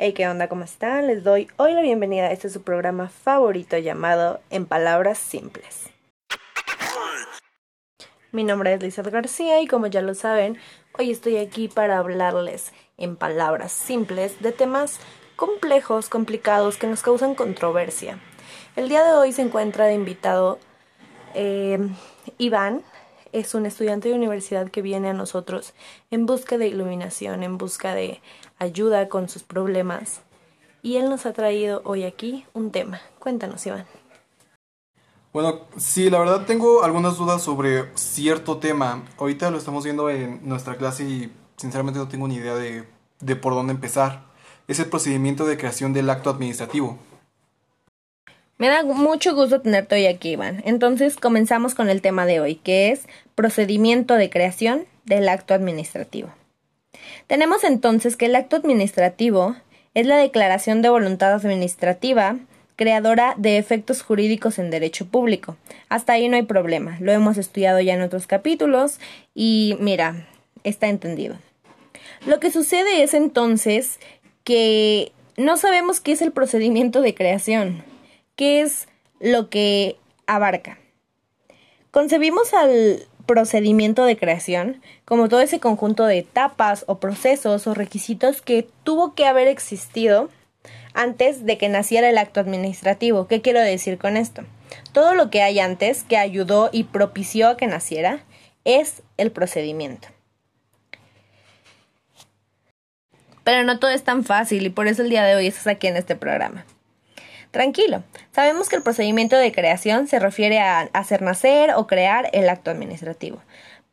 Hey, ¿qué onda? ¿Cómo están? Les doy hoy la bienvenida a este su programa favorito llamado En Palabras Simples. Mi nombre es Lizeth García y como ya lo saben, hoy estoy aquí para hablarles en palabras simples de temas complejos, complicados, que nos causan controversia. El día de hoy se encuentra de invitado eh, Iván, es un estudiante de universidad que viene a nosotros en busca de iluminación, en busca de ayuda con sus problemas. Y él nos ha traído hoy aquí un tema. Cuéntanos, Iván. Bueno, sí, la verdad tengo algunas dudas sobre cierto tema. Ahorita lo estamos viendo en nuestra clase y sinceramente no tengo ni idea de, de por dónde empezar. Es el procedimiento de creación del acto administrativo. Me da mucho gusto tenerte hoy aquí, Iván. Entonces comenzamos con el tema de hoy, que es procedimiento de creación del acto administrativo. Tenemos entonces que el acto administrativo es la declaración de voluntad administrativa creadora de efectos jurídicos en derecho público. Hasta ahí no hay problema, lo hemos estudiado ya en otros capítulos y mira, está entendido. Lo que sucede es entonces que no sabemos qué es el procedimiento de creación. ¿Qué es lo que abarca? Concebimos al procedimiento de creación como todo ese conjunto de etapas o procesos o requisitos que tuvo que haber existido antes de que naciera el acto administrativo. ¿Qué quiero decir con esto? Todo lo que hay antes que ayudó y propició a que naciera es el procedimiento. Pero no todo es tan fácil y por eso el día de hoy estás aquí en este programa. Tranquilo, sabemos que el procedimiento de creación se refiere a hacer nacer o crear el acto administrativo.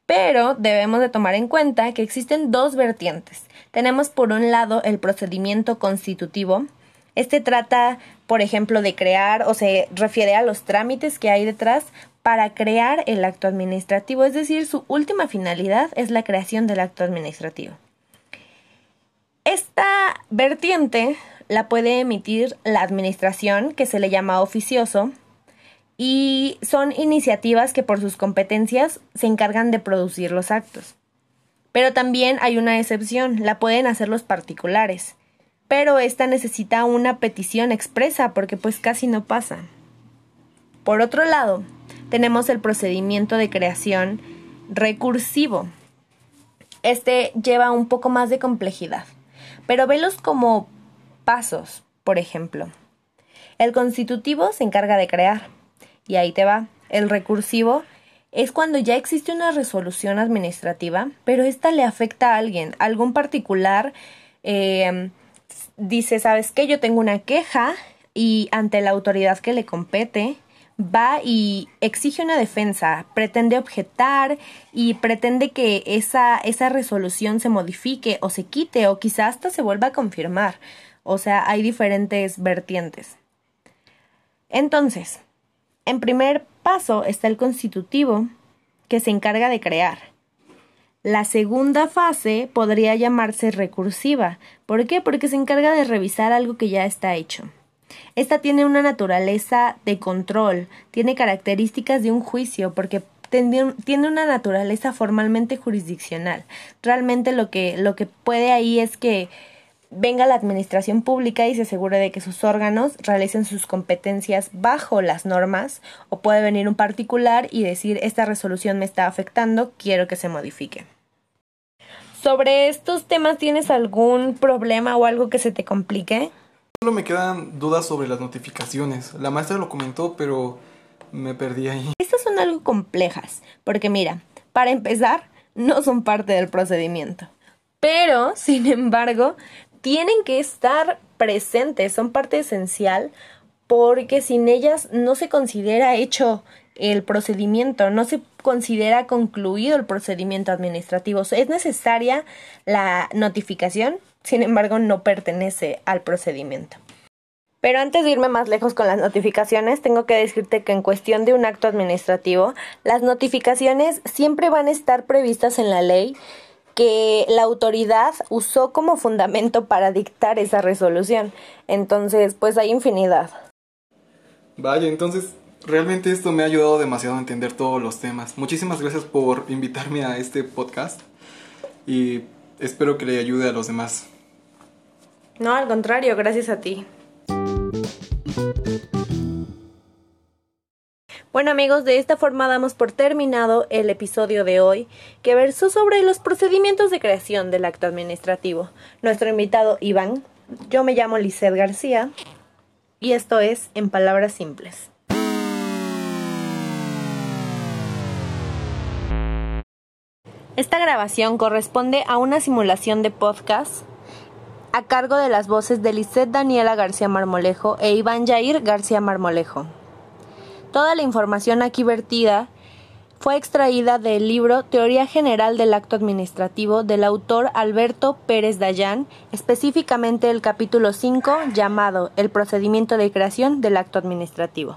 Pero debemos de tomar en cuenta que existen dos vertientes. Tenemos por un lado el procedimiento constitutivo. Este trata, por ejemplo, de crear o se refiere a los trámites que hay detrás para crear el acto administrativo, es decir, su última finalidad es la creación del acto administrativo. Esta vertiente la puede emitir la administración, que se le llama oficioso, y son iniciativas que por sus competencias se encargan de producir los actos. Pero también hay una excepción, la pueden hacer los particulares, pero esta necesita una petición expresa porque pues casi no pasa. Por otro lado, tenemos el procedimiento de creación recursivo. Este lleva un poco más de complejidad, pero velos como pasos, por ejemplo. El constitutivo se encarga de crear, y ahí te va. El recursivo es cuando ya existe una resolución administrativa, pero esta le afecta a alguien, algún particular. Eh, dice, ¿sabes qué? Yo tengo una queja y ante la autoridad que le compete, va y exige una defensa, pretende objetar y pretende que esa, esa resolución se modifique o se quite o quizás hasta se vuelva a confirmar. O sea, hay diferentes vertientes. Entonces, en primer paso está el constitutivo, que se encarga de crear. La segunda fase podría llamarse recursiva. ¿Por qué? Porque se encarga de revisar algo que ya está hecho. Esta tiene una naturaleza de control, tiene características de un juicio, porque tiene una naturaleza formalmente jurisdiccional. Realmente lo que, lo que puede ahí es que venga la administración pública y se asegure de que sus órganos realicen sus competencias bajo las normas o puede venir un particular y decir esta resolución me está afectando, quiero que se modifique. ¿Sobre estos temas tienes algún problema o algo que se te complique? Solo me quedan dudas sobre las notificaciones. La maestra lo comentó, pero me perdí ahí. Estas son algo complejas, porque mira, para empezar, no son parte del procedimiento. Pero, sin embargo, tienen que estar presentes, son parte esencial porque sin ellas no se considera hecho el procedimiento, no se considera concluido el procedimiento administrativo. Es necesaria la notificación, sin embargo no pertenece al procedimiento. Pero antes de irme más lejos con las notificaciones, tengo que decirte que en cuestión de un acto administrativo, las notificaciones siempre van a estar previstas en la ley que la autoridad usó como fundamento para dictar esa resolución. Entonces, pues hay infinidad. Vaya, entonces realmente esto me ha ayudado demasiado a entender todos los temas. Muchísimas gracias por invitarme a este podcast y espero que le ayude a los demás. No, al contrario, gracias a ti. Bueno amigos, de esta forma damos por terminado el episodio de hoy que versó sobre los procedimientos de creación del acto administrativo. Nuestro invitado Iván, yo me llamo Lizeth García y esto es En Palabras Simples. Esta grabación corresponde a una simulación de podcast a cargo de las voces de Lisette Daniela García Marmolejo e Iván Jair García Marmolejo. Toda la información aquí vertida fue extraída del libro Teoría General del Acto Administrativo del autor Alberto Pérez Dayán, específicamente el capítulo 5 llamado El procedimiento de creación del acto administrativo.